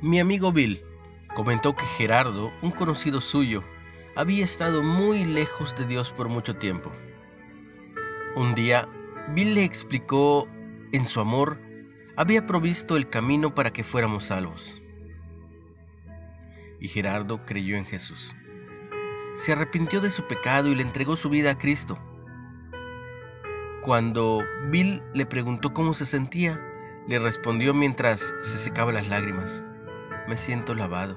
Mi amigo Bill comentó que Gerardo, un conocido suyo, había estado muy lejos de Dios por mucho tiempo. Un día, Bill le explicó, en su amor, había provisto el camino para que fuéramos salvos. Y Gerardo creyó en Jesús. Se arrepintió de su pecado y le entregó su vida a Cristo. Cuando Bill le preguntó cómo se sentía, le respondió mientras se secaba las lágrimas, me siento lavado.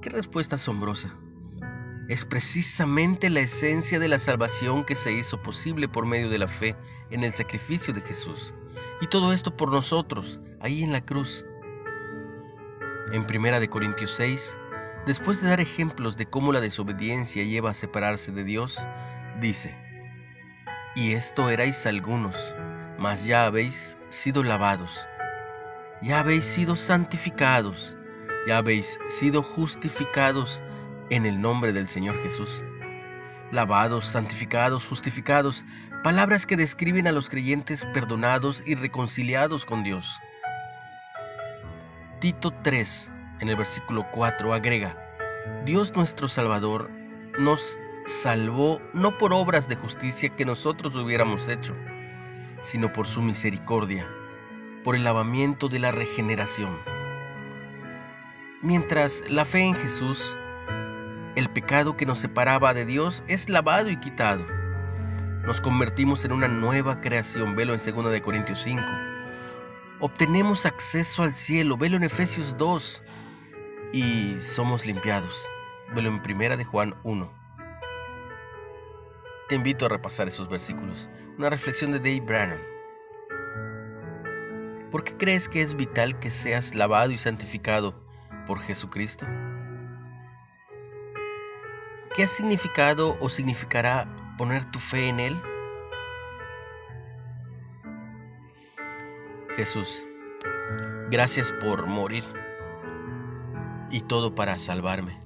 Qué respuesta asombrosa. Es precisamente la esencia de la salvación que se hizo posible por medio de la fe en el sacrificio de Jesús. Y todo esto por nosotros, ahí en la cruz. En 1 Corintios 6, después de dar ejemplos de cómo la desobediencia lleva a separarse de Dios, dice, Y esto erais algunos, mas ya habéis sido lavados, ya habéis sido santificados, ya habéis sido justificados en el nombre del Señor Jesús. Lavados, santificados, justificados, palabras que describen a los creyentes perdonados y reconciliados con Dios. Tito 3, en el versículo 4, agrega, Dios nuestro Salvador nos salvó no por obras de justicia que nosotros hubiéramos hecho, sino por su misericordia, por el lavamiento de la regeneración. Mientras la fe en Jesús, el pecado que nos separaba de Dios es lavado y quitado. Nos convertimos en una nueva creación, velo en 2 de Corintios 5. Obtenemos acceso al cielo, velo en Efesios 2. Y somos limpiados, velo en 1 de Juan 1. Te invito a repasar esos versículos. Una reflexión de Dave Brannan. ¿Por qué crees que es vital que seas lavado y santificado por Jesucristo? ¿Qué ha significado o significará poner tu fe en Él? Jesús, gracias por morir y todo para salvarme.